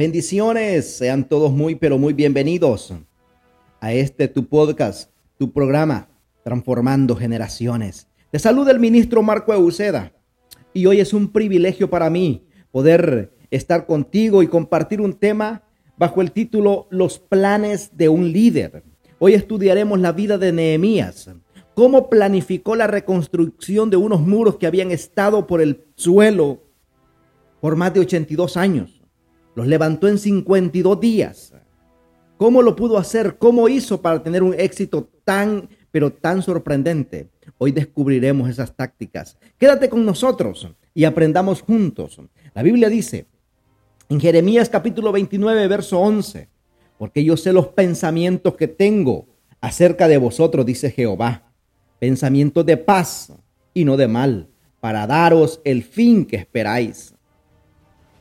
Bendiciones, sean todos muy, pero muy bienvenidos a este tu podcast, tu programa, Transformando Generaciones. Te saluda el ministro Marco Euseda y hoy es un privilegio para mí poder estar contigo y compartir un tema bajo el título Los planes de un líder. Hoy estudiaremos la vida de Nehemías, cómo planificó la reconstrucción de unos muros que habían estado por el suelo por más de 82 años los levantó en 52 días. ¿Cómo lo pudo hacer? ¿Cómo hizo para tener un éxito tan, pero tan sorprendente? Hoy descubriremos esas tácticas. Quédate con nosotros y aprendamos juntos. La Biblia dice en Jeremías capítulo 29, verso 11, porque yo sé los pensamientos que tengo acerca de vosotros, dice Jehová, pensamientos de paz y no de mal, para daros el fin que esperáis.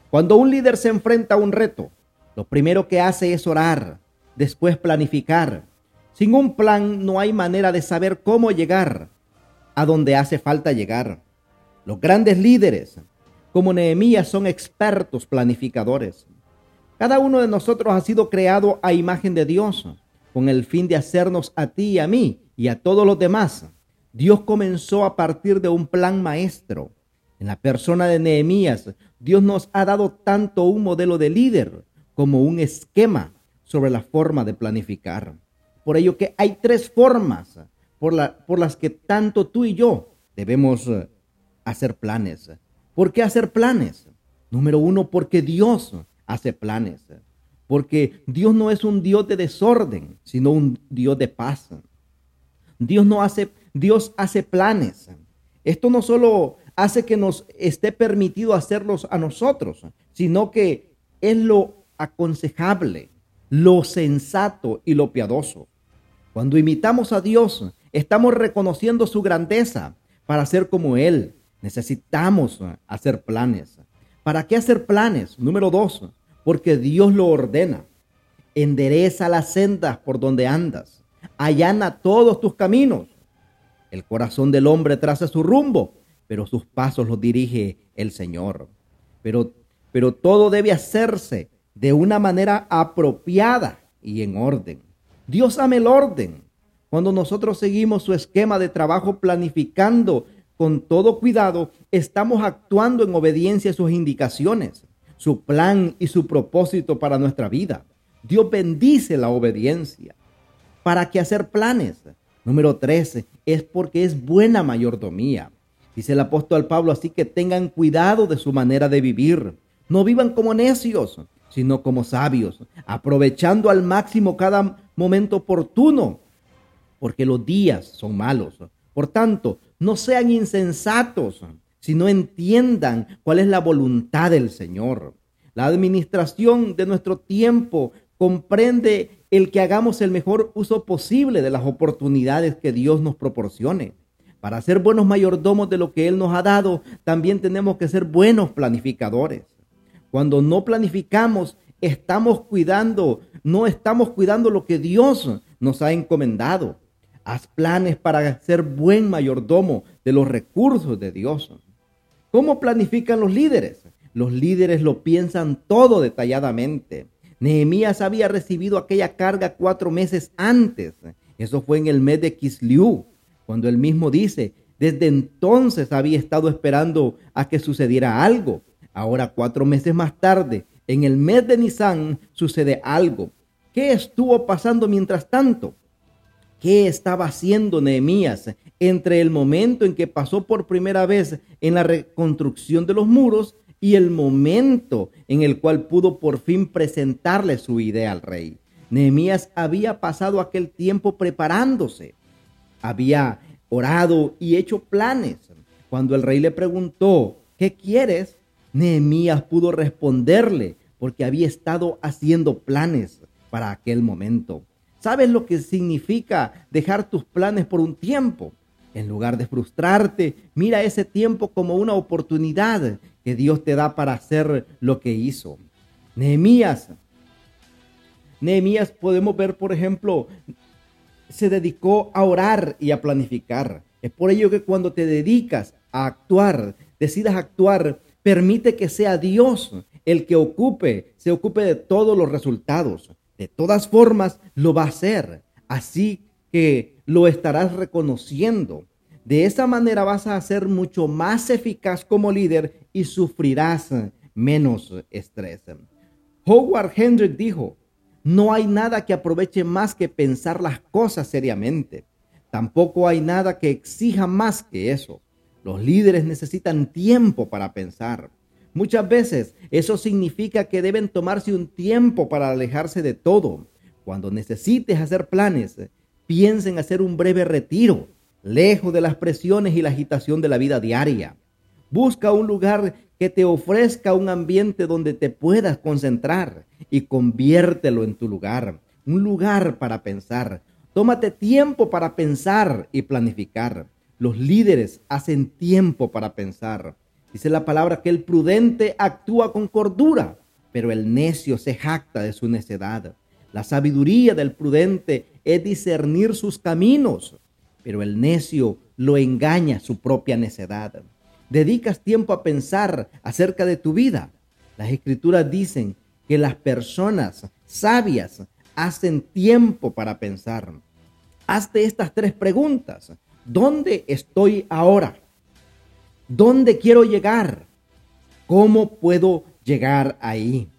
Cuando un líder se enfrenta a un reto, lo primero que hace es orar, después planificar. Sin un plan no hay manera de saber cómo llegar a donde hace falta llegar. Los grandes líderes, como Nehemías, son expertos planificadores. Cada uno de nosotros ha sido creado a imagen de Dios, con el fin de hacernos a ti y a mí y a todos los demás. Dios comenzó a partir de un plan maestro. En la persona de Nehemías, Dios nos ha dado tanto un modelo de líder como un esquema sobre la forma de planificar. Por ello que hay tres formas por, las que tanto tú y yo debemos eh, hacer planes. ¿Por qué hacer planes? Número uno, porque Dios hace planes. Porque Dios no es un Dios de desorden, sino un Dios de paz. Dios no hace, Dios hace planes. Esto no solo hace que nos esté permitido hacerlos a nosotros, sino que es lo aconsejable, lo sensato y lo piadoso. Cuando imitamos a Dios, estamos reconociendo su grandeza para ser como Él. Necesitamos hacer planes. ¿Para qué hacer planes? Número dos, porque Dios lo ordena. Endereza las sendas por donde andas. Allana todos tus caminos. El corazón del hombre traza su rumbo, pero sus pasos los dirige el Señor. Pero, pero todo debe hacerse de una manera apropiada y en orden. Dios ama el orden. Cuando nosotros seguimos su esquema de trabajo planificando con todo cuidado, estamos actuando en obediencia a sus indicaciones, su plan y su propósito para nuestra vida. Dios bendice la obediencia. ¿Para qué hacer planes? Número 13, es porque es buena mayordomía. Dice el apóstol Pablo, así que tengan cuidado de su manera de vivir. No vivan como necios, sino como sabios, aprovechando al máximo cada momento oportuno, porque los días son malos. Por tanto, no sean insensatos, sino entiendan cuál es la voluntad del Señor. La administración de nuestro tiempo comprende el que hagamos el mejor uso posible de las oportunidades que Dios nos proporcione. Para ser buenos mayordomos de lo que Él nos ha dado, también tenemos que ser buenos planificadores. Cuando no planificamos, estamos cuidando, no estamos cuidando lo que Dios nos ha encomendado. Haz planes para ser buen mayordomo de los recursos de Dios. ¿Cómo planifican los líderes? Los líderes lo piensan todo detalladamente. Nehemías había recibido aquella carga cuatro meses antes. Eso fue en el mes de Kisliú cuando él mismo dice, desde entonces había estado esperando a que sucediera algo. Ahora, cuatro meses más tarde, en el mes de Nisan, sucede algo. ¿Qué estuvo pasando mientras tanto? ¿Qué estaba haciendo Nehemías entre el momento en que pasó por primera vez en la reconstrucción de los muros y el momento en el cual pudo por fin presentarle su idea al rey? Nehemías había pasado aquel tiempo preparándose, había orado y hecho planes. Cuando el rey le preguntó, ¿qué quieres? Nehemías pudo responderle porque había estado haciendo planes para aquel momento. ¿Sabes lo que significa dejar tus planes por un tiempo? En lugar de frustrarte, mira ese tiempo como una oportunidad que Dios te da para hacer lo que hizo. Nehemías. Nehemías podemos ver, por ejemplo, se dedicó a orar y a planificar. Es por ello que cuando te dedicas a actuar, decidas actuar, Permite que sea Dios el que ocupe, se ocupe de todos los resultados. De todas formas, lo va a hacer. Así que lo estarás reconociendo. De esa manera vas a ser mucho más eficaz como líder y sufrirás menos estrés. Howard Hendrick dijo, no hay nada que aproveche más que pensar las cosas seriamente. Tampoco hay nada que exija más que eso. Los líderes necesitan tiempo para pensar. Muchas veces eso significa que deben tomarse un tiempo para alejarse de todo. Cuando necesites hacer planes, piensa en hacer un breve retiro, lejos de las presiones y la agitación de la vida diaria. Busca un lugar que te ofrezca un ambiente donde te puedas concentrar y conviértelo en tu lugar, un lugar para pensar. Tómate tiempo para pensar y planificar. Los líderes hacen tiempo para pensar. Dice la palabra que el prudente actúa con cordura, pero el necio se jacta de su necedad. La sabiduría del prudente es discernir sus caminos, pero el necio lo engaña su propia necedad. Dedicas tiempo a pensar acerca de tu vida. Las escrituras dicen que las personas sabias hacen tiempo para pensar. Hazte estas tres preguntas. ¿Dónde estoy ahora? ¿Dónde quiero llegar? ¿Cómo puedo llegar ahí?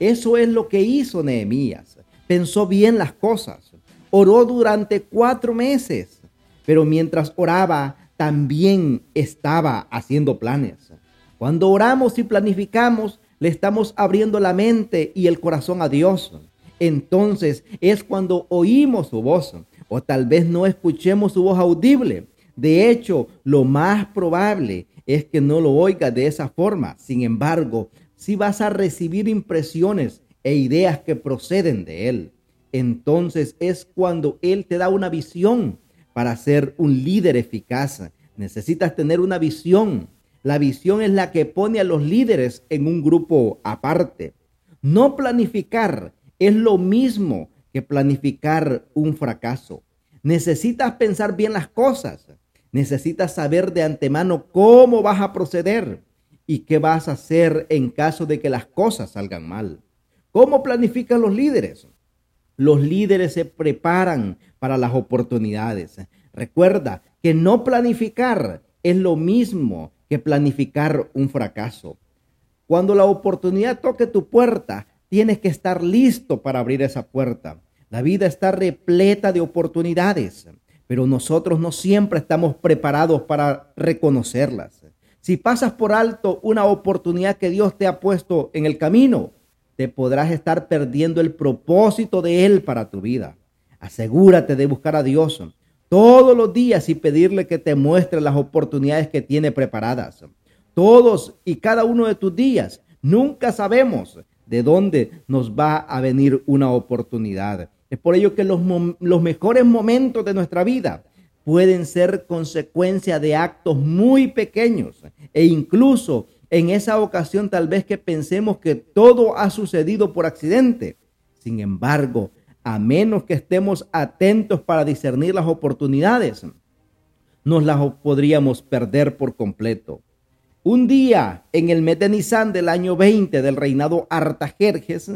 Eso es lo que hizo Nehemías. Pensó bien las cosas. Oró durante cuatro meses. Pero mientras oraba, también estaba haciendo planes. Cuando oramos y planificamos, le estamos abriendo la mente y el corazón a Dios. Entonces es cuando oímos su voz o tal vez no escuchemos su voz audible. De hecho, lo más probable es que no lo oigas de esa forma. Sin embargo, si vas a recibir impresiones e ideas que proceden de Él, entonces es cuando Él te da una visión para ser un líder eficaz. Necesitas tener una visión. La visión es la que pone a los líderes en un grupo aparte. No planificar es lo mismo que planificar un fracaso. Necesitas pensar bien las cosas. Necesitas saber de antemano cómo vas a proceder y qué vas a hacer en caso de que las cosas salgan mal. ¿Cómo planifican los líderes? Los líderes se preparan para las oportunidades. Recuerda que no planificar es lo mismo que planificar un fracaso. Cuando la oportunidad toque tu puerta, tienes que estar listo para abrir esa puerta. La vida está repleta de oportunidades, pero nosotros no siempre estamos preparados para reconocerlas. Si pasas por alto una oportunidad que Dios te ha puesto en el camino, te podrás estar perdiendo el propósito de Él para tu vida. Asegúrate de buscar a Dios todos los días y pedirle que te muestre las oportunidades que tiene preparadas. Todos y cada uno de tus días, nunca sabemos de dónde nos va a venir una oportunidad. Es por ello que los, los mejores momentos de nuestra vida pueden ser consecuencia de actos muy pequeños e incluso en esa ocasión tal vez que pensemos que todo ha sucedido por accidente. Sin embargo, a menos que estemos atentos para discernir las oportunidades, nos las podríamos perder por completo. Un día, en el mes de Nisan del año 20 del reinado Artajerjes,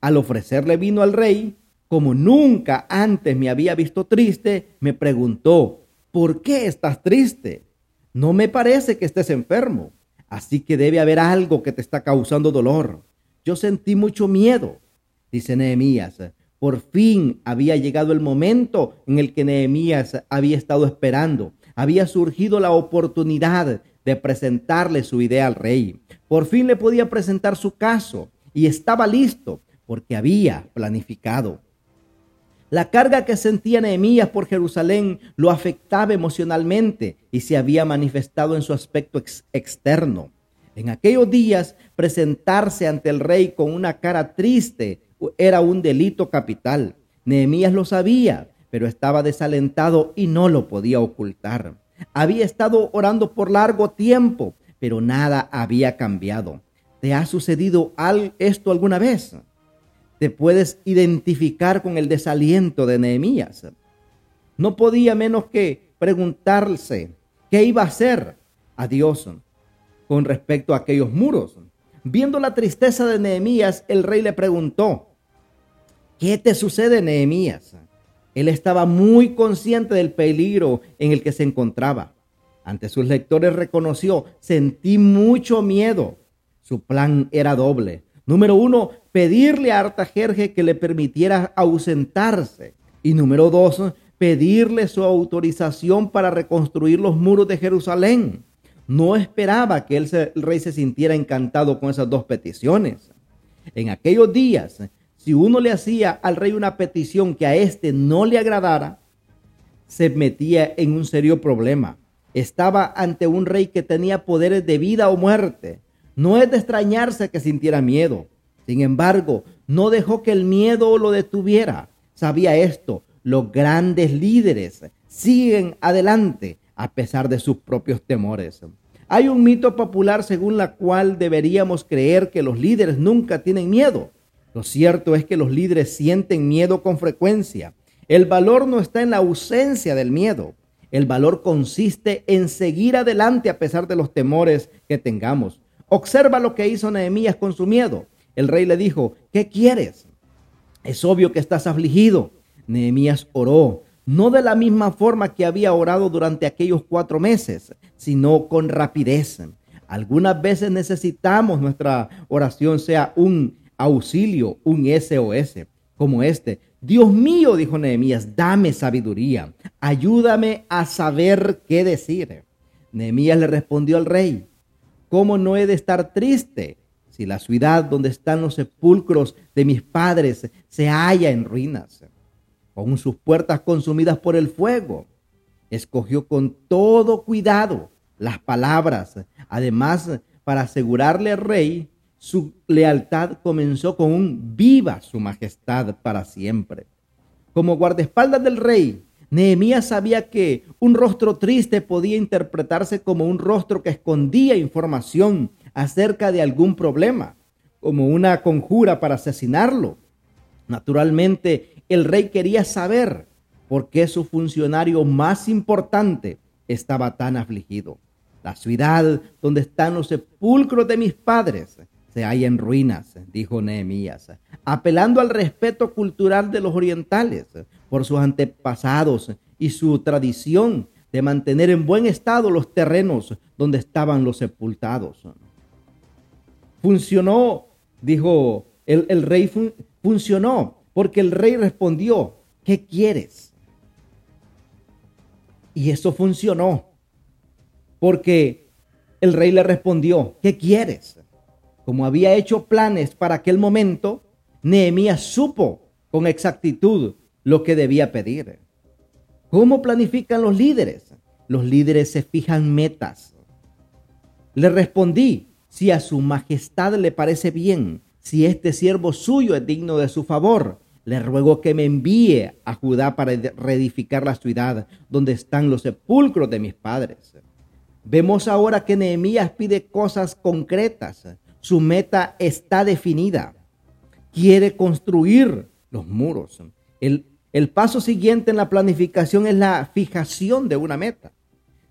al ofrecerle vino al rey, como nunca antes me había visto triste, me preguntó, ¿por qué estás triste? No me parece que estés enfermo, así que debe haber algo que te está causando dolor. Yo sentí mucho miedo, dice Nehemías. Por fin había llegado el momento en el que Nehemías había estado esperando. Había surgido la oportunidad de presentarle su idea al rey. Por fin le podía presentar su caso y estaba listo porque había planificado. La carga que sentía Nehemías por Jerusalén lo afectaba emocionalmente y se había manifestado en su aspecto externo. En aquellos días, presentarse ante el rey con una cara triste era un delito capital. Nehemías lo sabía, pero estaba desalentado y no lo podía ocultar. Había estado orando por largo tiempo, pero nada había cambiado. ¿Te ha sucedido esto alguna vez? ¿Te puedes identificar con el desaliento de Nehemías? No podía menos que preguntarse qué iba a hacer a Dios. con respecto a aquellos muros. Viendo la tristeza de Nehemías, el rey le preguntó, ¿qué te sucede, Nehemías? Él estaba muy consciente del peligro en el que se encontraba. Ante sus lectores reconoció, sentí mucho miedo. Su plan era doble. Número uno, pedirle a Artajerje que le permitiera ausentarse. Y número dos, pedirle su autorización para reconstruir los muros de Jerusalén. No esperaba que el rey se sintiera encantado con esas dos peticiones. En aquellos días, si uno le hacía al rey una petición que a éste no le agradara, se metía en un serio problema. Estaba ante un rey que tenía poderes de vida o muerte. No es de extrañarse que sintiera miedo. Sin embargo, no dejó que el miedo lo detuviera. Sabía esto, los grandes líderes siguen adelante a pesar de sus propios temores. Hay un mito popular según la cual deberíamos creer que los líderes nunca tienen miedo. Lo cierto es que los líderes sienten miedo con frecuencia. El valor no está en la ausencia del miedo. El valor consiste en seguir adelante a pesar de los temores que tengamos. Observa lo que hizo Nehemías con su miedo. El rey le dijo, ¿qué quieres? Es obvio que estás afligido. Nehemías oró, no de la misma forma que había orado durante aquellos cuatro meses, sino con rapidez. Algunas veces necesitamos nuestra oración sea un auxilio, un SOS, como este. Dios mío, dijo Nehemías, dame sabiduría, ayúdame a saber qué decir. Nehemías le respondió al rey, ¿cómo no he de estar triste si la ciudad donde están los sepulcros de mis padres se halla en ruinas? con sus puertas consumidas por el fuego. Escogió con todo cuidado las palabras. Además, para asegurarle al rey, su lealtad comenzó con un viva su majestad para siempre. Como guardaespaldas del rey, Nehemías sabía que un rostro triste podía interpretarse como un rostro que escondía información acerca de algún problema, como una conjura para asesinarlo. Naturalmente, el rey quería saber por qué su funcionario más importante estaba tan afligido. La ciudad donde están los sepulcros de mis padres se halla en ruinas, dijo Nehemías, apelando al respeto cultural de los orientales por sus antepasados y su tradición de mantener en buen estado los terrenos donde estaban los sepultados. Funcionó, dijo el, rey, funcionó porque el rey respondió, ¿qué quieres? Y eso funcionó. Porque el rey le respondió, ¿qué quieres? Como había hecho planes para aquel momento, Nehemías supo con exactitud lo que debía pedir. ¿Cómo planifican los líderes? Los líderes se fijan metas. Le respondí, si a su majestad le parece bien, si este siervo suyo es digno de su favor, le ruego que me envíe a Judá para reedificar la ciudad donde están los sepulcros de mis padres. Vemos ahora que Nehemías pide cosas concretas. Su meta está definida. Quiere construir los muros. El, el paso siguiente en la planificación es la fijación de una meta.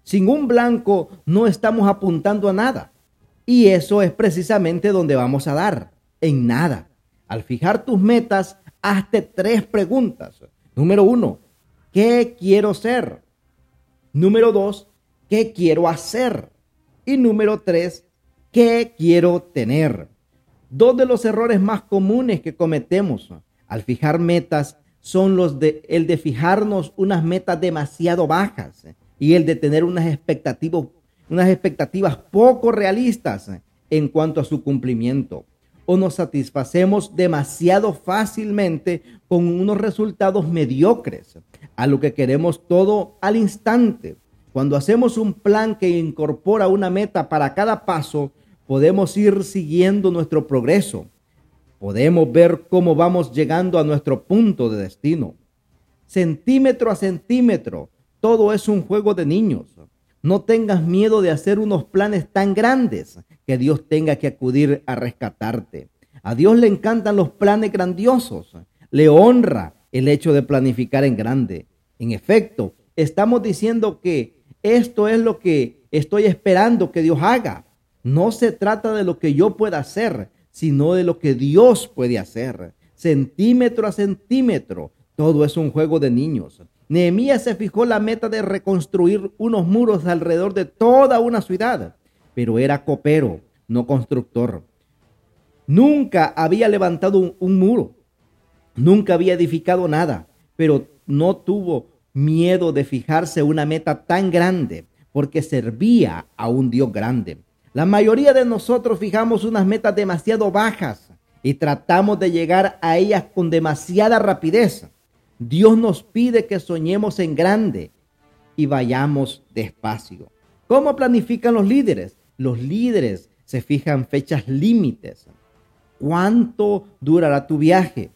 Sin un blanco no estamos apuntando a nada. Y eso es precisamente donde vamos a dar, en nada. Al fijar tus metas, hazte tres preguntas. Número uno, ¿qué quiero ser? Número dos, ¿qué quiero hacer? Y número tres, ¿qué quiero tener? Dos de los errores más comunes que cometemos al fijar metas son los de el de fijarnos unas metas demasiado bajas y el de tener unas expectativas unas expectativas poco realistas en cuanto a su cumplimiento o nos satisfacemos demasiado fácilmente con unos resultados mediocres, a lo que queremos todo al instante. Cuando hacemos un plan que incorpora una meta para cada paso, podemos ir siguiendo nuestro progreso. Podemos ver cómo vamos llegando a nuestro punto de destino. Centímetro a centímetro, todo es un juego de niños. No tengas miedo de hacer unos planes tan grandes que Dios tenga que acudir a rescatarte. A Dios le encantan los planes grandiosos. Le honra el hecho de planificar en grande. En efecto, estamos diciendo que esto es lo que estoy esperando que Dios haga. No se trata de lo que yo pueda hacer, sino de lo que Dios puede hacer. Centímetro a centímetro, todo es un juego de niños. Nehemías se fijó la meta de reconstruir unos muros alrededor de toda una ciudad, pero era copero, no constructor. Nunca había levantado un, un muro, nunca había edificado nada, pero no tuvo miedo de fijarse una meta tan grande porque servía a un Dios grande. La mayoría de nosotros fijamos unas metas demasiado bajas y tratamos de llegar a ellas con demasiada rapidez. Dios nos pide que soñemos en grande y vayamos despacio. ¿Cómo planifican los líderes? Los líderes se fijan fechas límites. ¿Cuánto durará tu viaje?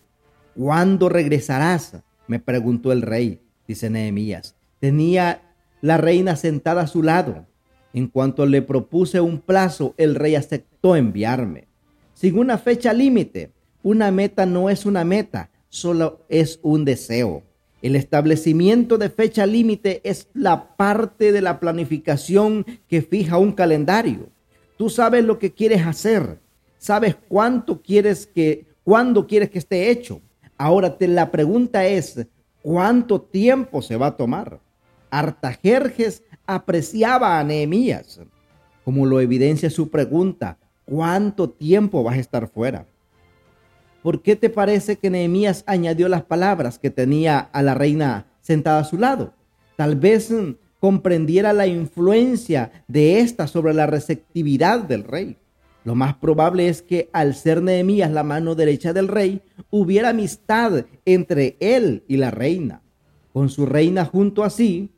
¿Cuándo regresarás? Me preguntó el rey, dice Nehemías. Tenía la reina sentada a su lado. En cuanto le propuse un plazo, el rey aceptó enviarme. Sin una fecha límite, una meta no es una meta, solo es un deseo. El establecimiento de fecha límite es la parte de la planificación que fija un calendario. Tú sabes lo que quieres hacer, sabes cuánto quieres que, cuándo quieres que esté hecho. Ahora te, la pregunta es, ¿cuánto tiempo se va a tomar? Artajerjes apreciaba a Nehemías, como lo evidencia su pregunta, ¿cuánto tiempo vas a estar fuera? ¿Por qué te parece que Nehemías añadió las palabras que tenía a la reina sentada a su lado? Tal vez mm, comprendiera la influencia de esta sobre la receptividad del rey. Lo más probable es que al ser Nehemías la mano derecha del rey, hubiera amistad entre él y la reina. Con su reina junto a sí,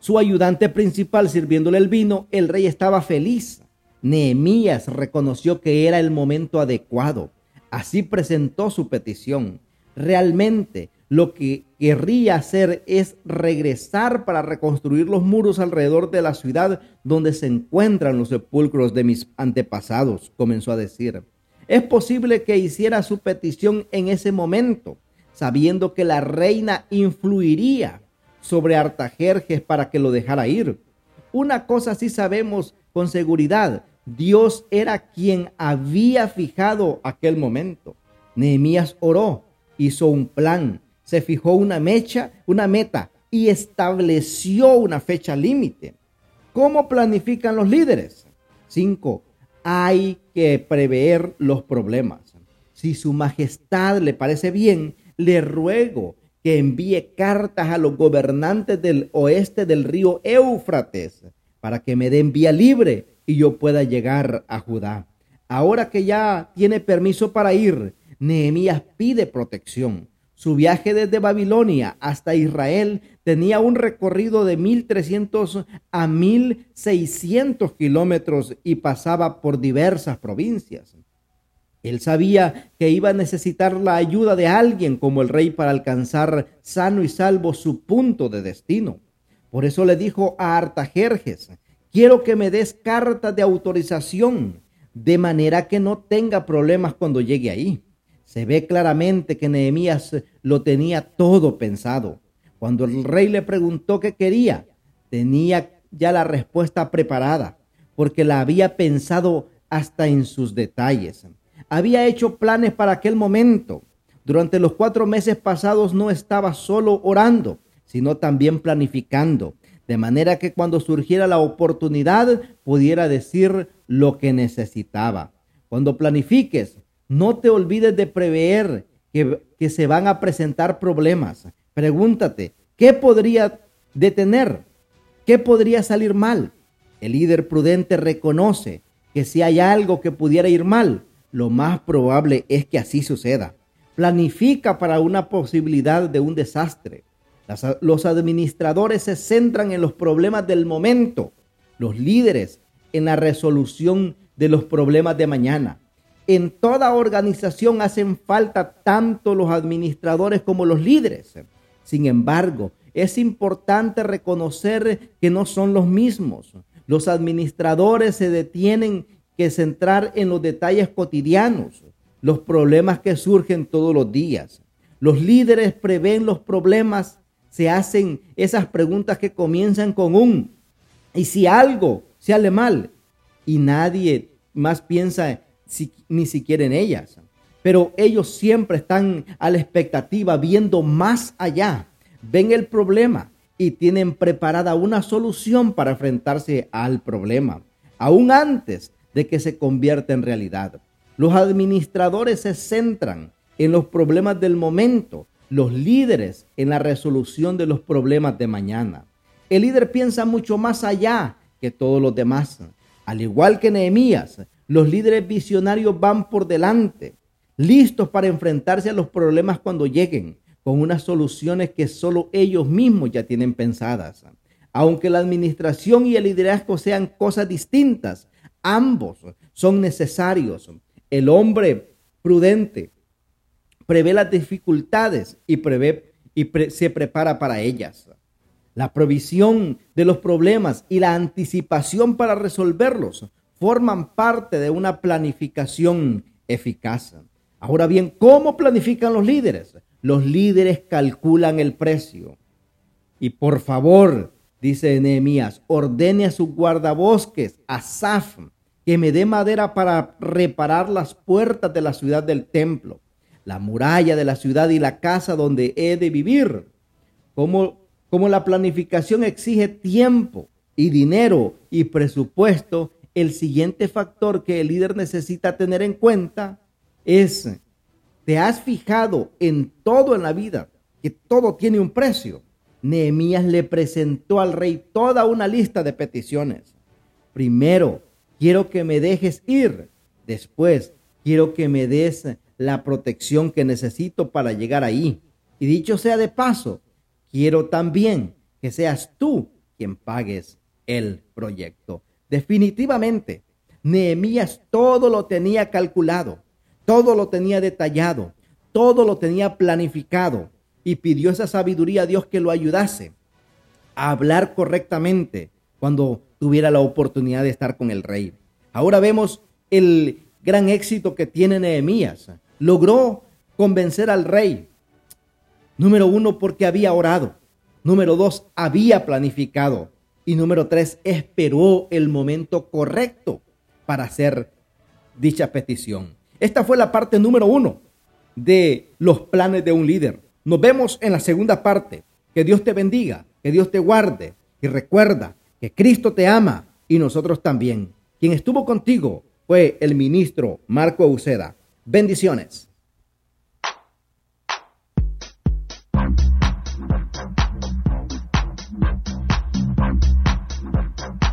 su ayudante principal sirviéndole el vino, el rey estaba feliz. Nehemías reconoció que era el momento adecuado. Así presentó su petición. Realmente lo que querría hacer es regresar para reconstruir los muros alrededor de la ciudad donde se encuentran los sepulcros de mis antepasados, comenzó a decir. Es posible que hiciera su petición en ese momento, sabiendo que la reina influiría sobre Artajerjes para que lo dejara ir. Una cosa sí sabemos con seguridad, Dios era quien había fijado aquel momento. Nehemías oró, hizo un plan, se fijó una mecha, una meta y estableció una fecha límite. ¿Cómo planifican los líderes? Cinco, hay que prever los problemas. Si su majestad le parece bien, le ruego que envíe cartas a los gobernantes del oeste del río Éufrates para que me den vía libre y yo pueda llegar a Judá. Ahora que ya tiene permiso para ir, Nehemías pide protección. Su viaje desde Babilonia hasta Israel tenía un recorrido de 1300 a 1600 kilómetros y pasaba por diversas provincias. Él sabía que iba a necesitar la ayuda de alguien como el rey para alcanzar sano y salvo su punto de destino. Por eso le dijo a Artajerjes, quiero que me des carta de autorización, de manera que no tenga problemas cuando llegue ahí. Se ve claramente que Nehemías lo tenía todo pensado. Cuando el rey le preguntó qué quería, tenía ya la respuesta preparada, porque la había pensado hasta en sus detalles había hecho planes para aquel momento. Durante los cuatro meses pasados no estaba solo orando, sino también planificando, de manera que cuando surgiera la oportunidad pudiera decir lo que necesitaba. Cuando planifiques, no te olvides de prever que, se van a presentar problemas. Pregúntate, ¿qué podría detener? ¿Qué podría salir mal? El líder prudente reconoce que si hay algo que pudiera ir mal, lo más probable es que así suceda. Planifica para una posibilidad de un desastre. Los administradores se centran en los problemas del momento, los líderes en la resolución de los problemas de mañana. En toda organización hacen falta tanto los administradores como los líderes. Sin embargo, es importante reconocer que no son los mismos. Los administradores se detienen que centrar en los detalles cotidianos, los problemas que surgen todos los días. Los líderes prevén los problemas, se hacen esas preguntas que comienzan con un, y si algo sale mal, y nadie más piensa ni siquiera en ellas. Pero ellos siempre están a la expectativa, viendo más allá, ven el problema y tienen preparada una solución para enfrentarse al problema, aún antes de que se convierta en realidad. Los administradores se centran en los problemas del momento, los líderes en la resolución de los problemas de mañana. El líder piensa mucho más allá que todos los demás. Al igual que Nehemías, los líderes visionarios van por delante, listos para enfrentarse a los problemas cuando lleguen, con unas soluciones que solo ellos mismos ya tienen pensadas. Aunque la administración y el liderazgo sean cosas distintas, ambos son necesarios. El hombre prudente prevé las dificultades y, prevé, y se prepara para ellas. La provisión de los problemas y la anticipación para resolverlos forman parte de una planificación eficaz. Ahora bien, ¿cómo planifican los líderes? Los líderes calculan el precio. Y por favor, dice Nehemías, ordene a sus guardabosques, a Saf, que me dé madera para reparar las puertas de la ciudad del templo, la muralla de la ciudad y la casa donde he de vivir. Como como la planificación exige tiempo y dinero y presupuesto, el siguiente factor que el líder necesita tener en cuenta es, ¿te has fijado en todo en la vida? Que todo tiene un precio. Nehemías le presentó al rey toda una lista de peticiones. Primero, quiero que me dejes ir. Después, quiero que me des la protección que necesito para llegar ahí. Y dicho sea de paso, quiero también que seas tú quien pagues el proyecto. Definitivamente, Nehemías todo lo tenía calculado, todo lo tenía detallado, todo lo tenía planificado y pidió esa sabiduría a Dios que lo ayudase a hablar correctamente cuando tuviera la oportunidad de estar con el rey. Ahora vemos el gran éxito que tiene Nehemías. Logró convencer al rey Número uno, porque había orado. Número dos, había planificado. Y número tres, esperó el momento correcto para hacer dicha petición. Esta fue la parte número uno de los planes de un líder. Nos vemos en la segunda parte. Que Dios te bendiga, que Dios te guarde y recuerda que Cristo te ama y nosotros también. Quien estuvo contigo fue el ministro Marco Uceda. Bendiciones.